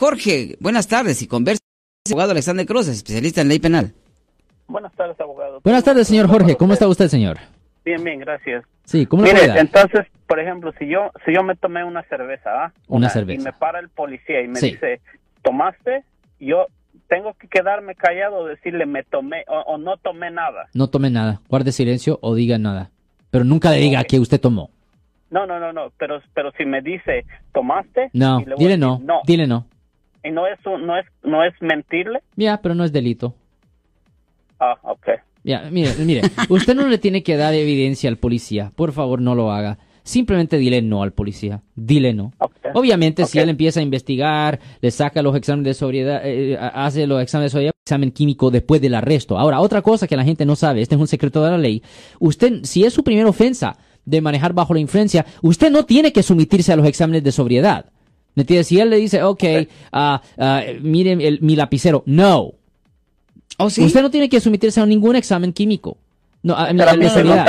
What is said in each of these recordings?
Jorge, buenas tardes y conversa con el abogado Alexander Cruz, especialista en ley penal. Buenas tardes, abogado. Buenas tardes, señor Jorge. ¿Cómo está usted, señor? Bien, bien, gracias. Sí, ¿cómo le Mire, puede entonces, por ejemplo, si yo si yo me tomé una cerveza, ¿ah? Una Y cerveza. me para el policía y me Sí. dice, ¿tomaste? Yo tengo que quedarme callado o decirle, me tomé o, o no tomé nada. No tome nada, guarde silencio o diga nada. Pero nunca le diga que usted tomó. No, no, no, no, pero pero si me dice, ¿tomaste? No, Y dile decir, no, No, dile no. Y no es no es no es mentirle. Ya, pero no es delito. Ah, okay. Ya, mire, mire, usted no le tiene que dar evidencia al policía. Por favor, no lo haga. Simplemente dile no al policía. Dile no. Okay. Obviamente, si Ok. él empieza a investigar, le saca los exámenes de sobriedad, eh, hace los exámenes de sobriedad, examen químico después del arresto. Ahora, otra cosa que la gente no sabe, este es un secreto de la ley. Usted, si es su primera ofensa de manejar bajo la influencia, usted no tiene que someterse a los exámenes de sobriedad. ¿Me entiende? Si él le dice, ok, ah, ah, mire el- mi lapicero, no. ¿Oh, sí? Usted no tiene que someterse a ningún examen químico. No,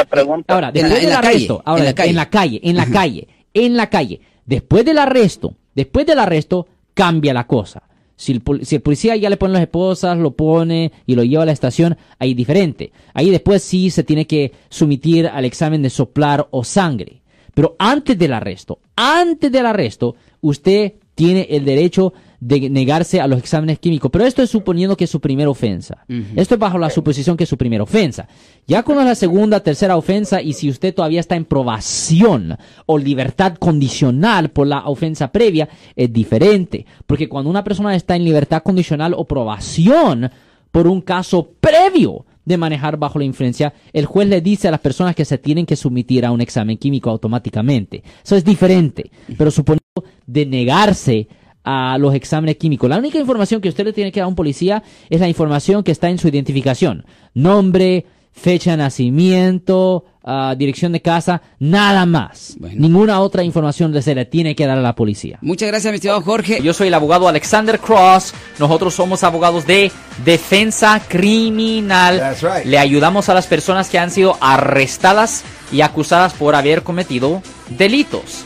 pregunta. Ahora, En después la- en del la calle, arresto, ahora, en la después- en la calle, en la calle, en la calle. Después del arresto, después del arresto, cambia la cosa. Si el, pol- si el policía ya le pone las esposas, lo pone y lo lleva a la estación, ahí diferente. Ahí después sí se tiene que someter al examen de soplar o sangre. Pero antes del arresto, antes del arresto, usted tiene el derecho de negarse a los exámenes químicos. Pero esto es suponiendo que es su primera ofensa. Esto es bajo la suposición que es su primera ofensa. Ya cuando es la segunda, tercera ofensa y si usted todavía está en probación o libertad condicional por la ofensa previa, es diferente. Porque cuando una persona está en libertad condicional o probación por un caso previo de manejar bajo la influencia, el juez le dice a las personas que se tienen que someter a un examen químico automáticamente. Eso es diferente. Pero suponiendo de negarse a los exámenes químicos. La única información que usted le tiene que dar a un policía es la información que está en su identificación. Nombre, fecha de nacimiento, ah, dirección de casa, nada más. Bueno. Ninguna otra información se le tiene que dar a la policía. Muchas gracias, mi estimado Jorge. Yo soy el abogado Alexander Cross. Nosotros somos abogados de defensa criminal. That's right. Le ayudamos a las personas que han sido arrestadas y acusadas por haber cometido delitos.